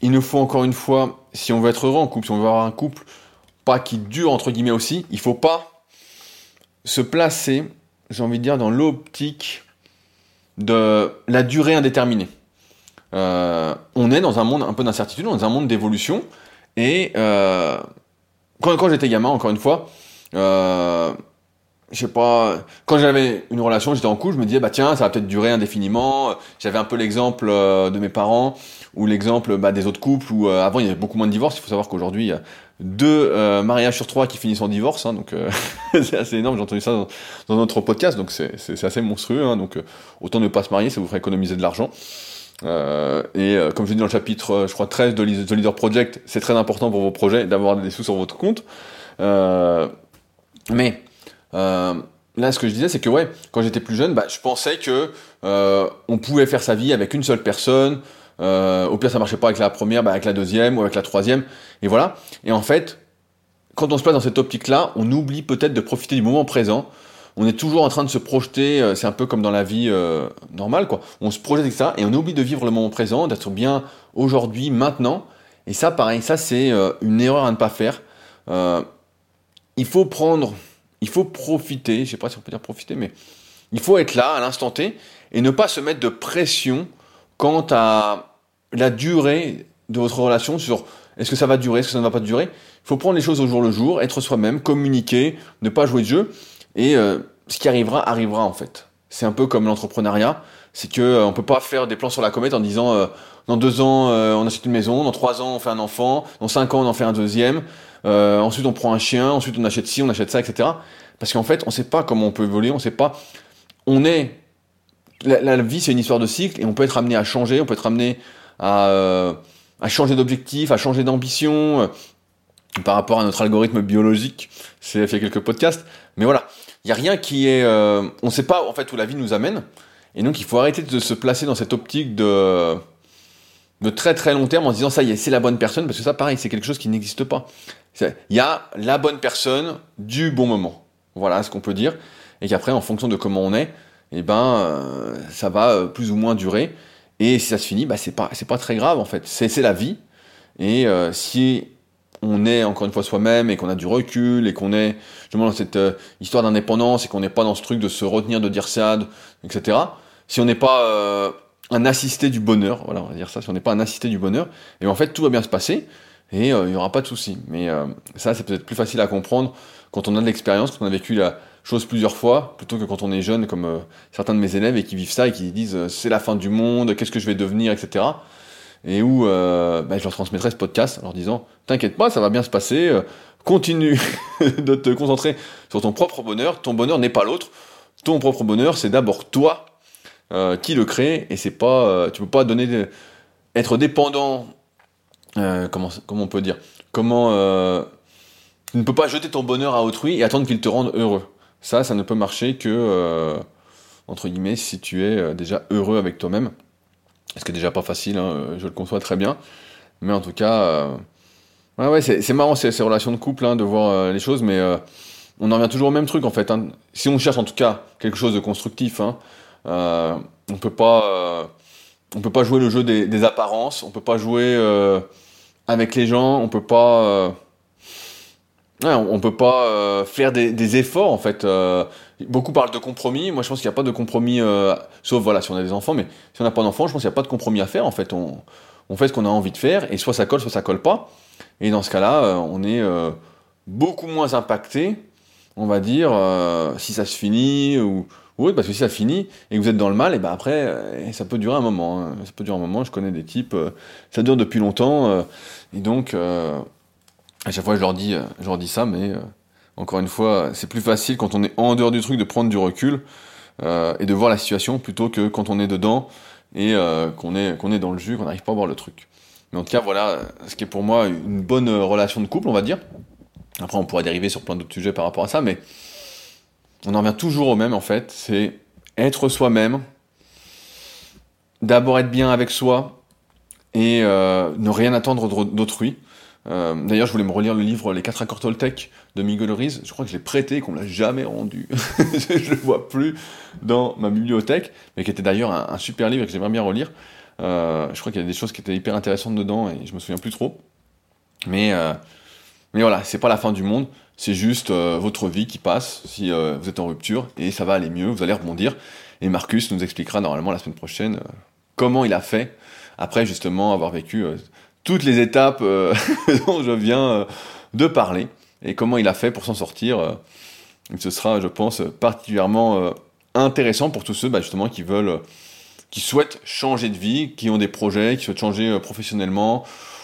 il nous faut encore une fois, si on veut être heureux en couple, si on veut avoir un couple, pas qui dure entre guillemets aussi, il faut pas se placer, j'ai envie de dire, dans l'optique de la durée indéterminée. Euh, on est dans un monde un peu d'incertitude, dans un monde d'évolution, et euh, quand, quand j'étais gamin, encore une fois, euh, je sais pas, quand j'avais une relation, j'étais en couple, je me disais, bah tiens, ça va peut-être durer indéfiniment. J'avais un peu l'exemple euh, de mes parents ou l'exemple bah, des autres couples où euh, avant il y avait beaucoup moins de divorces. Il faut savoir qu'aujourd'hui, il y a deux euh, mariages sur trois qui finissent en divorce, hein, donc <laughs> c'est assez énorme. J'ai entendu ça dans, notre podcast, donc c'est assez monstrueux. Hein, donc autant ne pas se marier, ça vous ferait économiser de l'argent. et comme je dis dans le chapitre, je crois 13 de The Leader Project, c'est très important pour vos projets d'avoir des sous sur votre compte. mais euh, là, ce que je disais, c'est que ouais, quand j'étais plus jeune, bah, je pensais que euh, on pouvait faire sa vie avec une seule personne. Euh, au pire, ça marchait pas avec la première, bah, avec la deuxième ou avec la troisième, et voilà. Et en fait, quand on se place dans cette optique-là, on oublie peut-être de profiter du moment présent. On est toujours en train de se projeter, c'est un peu comme dans la vie normale, quoi. On se projette, etc. Et on oublie de vivre le moment présent, d'être bien aujourd'hui, maintenant. Et ça, pareil, ça, c'est une erreur à ne pas faire. il faut prendre il faut profiter, je sais pas si on peut dire profiter, mais il faut être là à l'instant T et ne pas se mettre de pression quant à la durée de votre relation sur est-ce que ça va durer, est-ce que ça ne va pas durer. Il faut prendre les choses au jour le jour, être soi-même, communiquer, ne pas jouer de jeu et euh, ce qui arrivera arrivera en fait. C'est un peu comme l'entrepreneuriat, c'est que euh, on peut pas faire des plans sur la comète en disant euh, dans deux ans on achète une maison, dans trois ans on fait un enfant, dans cinq ans on en fait un deuxième. Euh, ensuite, on prend un chien. Ensuite, on achète ci, on achète ça, etc. Parce qu'en fait, on ne sait pas comment on peut évoluer. On sait pas. On est. La, vie, c'est une histoire de cycle et on peut être amené à changer. On peut être amené à, euh, changer d'objectif, à changer d'ambition euh, par rapport à notre algorithme biologique. C'est fait quelques podcasts. Mais voilà, il y a rien qui est. on ne sait pas en fait où la vie nous amène. Et donc, il faut arrêter de se placer dans cette optique de de très très long terme en disant ça y est, c'est la bonne personne, parce que ça, pareil, c'est quelque chose qui n'existe pas. Il y a la bonne personne du bon moment. Voilà ce qu'on peut dire. Et qu'après, en fonction de comment on est, eh ben, euh, ça va euh, plus ou moins durer. Et si ça se finit, bah, c'est pas, c'est pas très grave en fait. C'est, la vie. Et si on est encore une fois soi-même et qu'on a du recul et qu'on est justement dans cette histoire d'indépendance et qu'on n'est pas dans ce truc de se retenir de dire ça, etc. Si on n'est pas un assisté du bonheur, voilà, on va dire ça, si on n'est pas un assisté du bonheur, et en fait tout va bien se passer et il n'y aura pas de souci. Mais ça, c'est peut-être plus facile à comprendre quand on a de l'expérience, quand on a vécu la chose plusieurs fois, plutôt que quand on est jeune, comme euh, certains de mes élèves, et qui vivent ça et qui disent euh, c'est la fin du monde, qu'est-ce que je vais devenir, etc. Et où euh, bah, je leur transmettrai ce podcast en leur disant t'inquiète pas, ça va bien se passer, continue <laughs> de te concentrer sur ton propre bonheur, ton bonheur n'est pas l'autre, ton propre bonheur c'est d'abord toi qui le crée, et c'est pas, tu peux pas donner, être dépendant, comment, comment on peut dire, comment tu ne peux pas jeter ton bonheur à autrui et attendre qu'il te rende heureux. Ça, ça ne peut marcher que, euh, entre guillemets, si tu es euh, déjà heureux avec toi-même. Ce qui est déjà pas facile, hein, euh, je le conçois très bien. Mais en tout cas, ouais, ouais, c'est marrant ces, ces, relations de couple, hein, de voir les choses, mais on en revient toujours au même truc en fait. Hein. Si on cherche en tout cas quelque chose de constructif, hein, on peut pas, on peut pas jouer le jeu des, apparences, on peut pas jouer avec les gens, on peut pas on, peut pas euh, faire des, efforts en fait. Euh, beaucoup parlent de compromis. Moi, je pense qu'il n'y a pas de compromis, euh, sauf voilà si on a des enfants. Mais si on n'a pas d'enfants, je pense qu'il n'y a pas de compromis à faire. En fait, on, fait ce qu'on a envie de faire et soit ça colle, soit ça colle pas. Et dans ce cas-là, on est beaucoup moins impacté, on va dire, si ça se finit ou oui, parce que si ça finit et que vous êtes dans le mal, et ben après, ça peut durer un moment. Hein. Ça peut durer un moment. Je connais des types, ça dure depuis longtemps, et donc à chaque fois je leur dis, euh, je leur dis ça, mais euh, encore une fois, c'est plus facile quand on est en dehors du truc de prendre du recul euh, et de voir la situation plutôt que quand on est dedans et qu'on est, qu'on est dans le jus, qu'on n'arrive pas à voir le truc. Mais en tout cas, voilà ce qui est pour moi une bonne relation de couple, on va dire. Après, on pourrait dériver sur plein d'autres sujets par rapport à ça, mais on en revient toujours au même en fait, c'est être soi-même, d'abord être bien avec soi et ne rien attendre d'autrui. Euh, d'ailleurs, je voulais me relire le livre Les 4 accords Toltec de Miguel Ruiz. Je crois que je l'ai prêté qu'on l'a jamais rendu. <laughs> je le vois plus dans ma bibliothèque, mais qui était d'ailleurs un, super livre que j'aimerais bien relire. Euh, je crois qu'il y a des choses qui étaient hyper intéressantes dedans et je me souviens plus trop. Mais, euh, mais voilà, c'est pas la fin du monde. C'est juste votre vie qui passe si vous êtes en rupture et ça va aller mieux, vous allez rebondir. Et Marcus nous expliquera normalement la semaine prochaine comment il a fait après justement avoir vécu toutes les étapes euh, <laughs> dont je viens euh, de parler et comment il a fait pour s'en sortir. Euh, ce sera, je pense, particulièrement intéressant pour tous ceux bah, justement qui veulent, qui souhaitent changer de vie, qui ont des projets, qui souhaitent changer professionnellement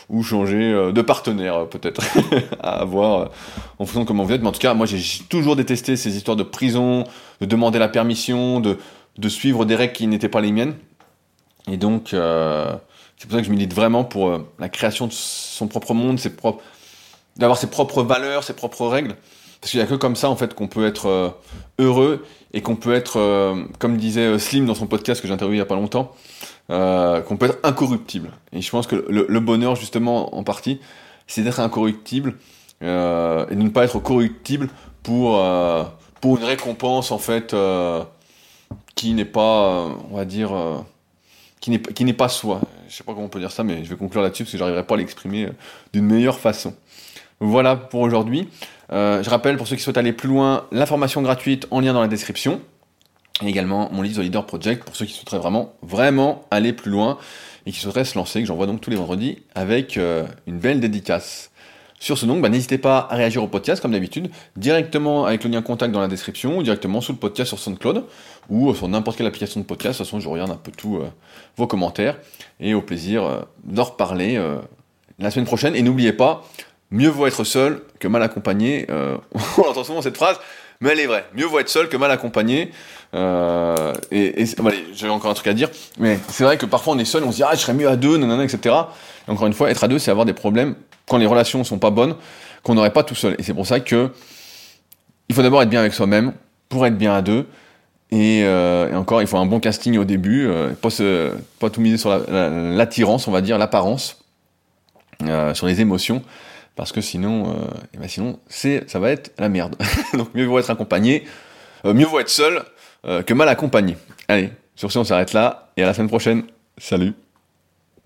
ou changer de partenaire peut-être <laughs> à avoir en fonction de comment vous êtes. Mais en tout cas, moi j'ai toujours détesté ces histoires de prison, de demander la permission, de, de suivre des règles qui n'étaient pas les miennes. Et donc, c'est pour ça que je milite vraiment pour euh, la création de son propre monde, d'avoir ses propres valeurs, ses propres règles. Parce qu'il n'y a que comme ça, en fait, qu'on peut être euh, heureux et qu'on peut être, euh, comme disait Slim dans son podcast que j'ai interviewé il n'y a pas longtemps, qu'on peut être incorruptible. Et je pense que le, bonheur, justement, en partie, c'est d'être incorruptible et de ne pas être corruptible pour, pour une récompense, en fait, qui n'est pas, on va dire, qui n'est, qui n'est pas soi. Je sais pas comment on peut dire ça, mais je vais conclure là-dessus parce que j'arriverai pas à l'exprimer euh, d'une meilleure façon. Voilà pour aujourd'hui. Euh, je rappelle pour ceux qui souhaitent aller plus loin, l'information gratuite en lien dans la description. Et également mon livre The Leader Project pour ceux qui souhaiteraient vraiment, vraiment aller plus loin et qui souhaiteraient se lancer, que j'envoie donc tous les vendredis avec euh, une belle dédicace. Sur ce donc, bah, n'hésitez pas à réagir au podcast comme d'habitude, directement avec le lien contact dans la description ou directement sous le podcast sur SoundCloud ou sur n'importe quelle application de podcast. De toute façon, je regarde un peu tous euh, vos commentaires et au plaisir euh, d'en reparler la semaine prochaine. Et n'oubliez pas, mieux vaut être seul que mal accompagné. <laughs> on entend souvent cette phrase, mais elle est vraie. Mieux vaut être seul que mal accompagné. Et, et j'avais encore un truc à dire, mais c'est vrai que parfois on est seul, on se dit ah je serais mieux à deux, nanana, etc. Et encore une fois, être à deux, c'est avoir des problèmes quand les relations sont pas bonnes, qu'on n'aurait pas tout seul. Et c'est pour ça que il faut d'abord être bien avec soi-même pour être bien à deux. Et, euh, encore, il faut un bon casting au début, euh, pas, tout miser sur l'attirance, on va dire, l'apparence, euh, sur les émotions, parce que sinon, eh ben sinon c'est, ça va être la merde. <laughs> Donc mieux vaut être accompagné, mieux vaut être seul que mal accompagné. Allez, sur ce, on s'arrête là, et à la semaine prochaine. Salut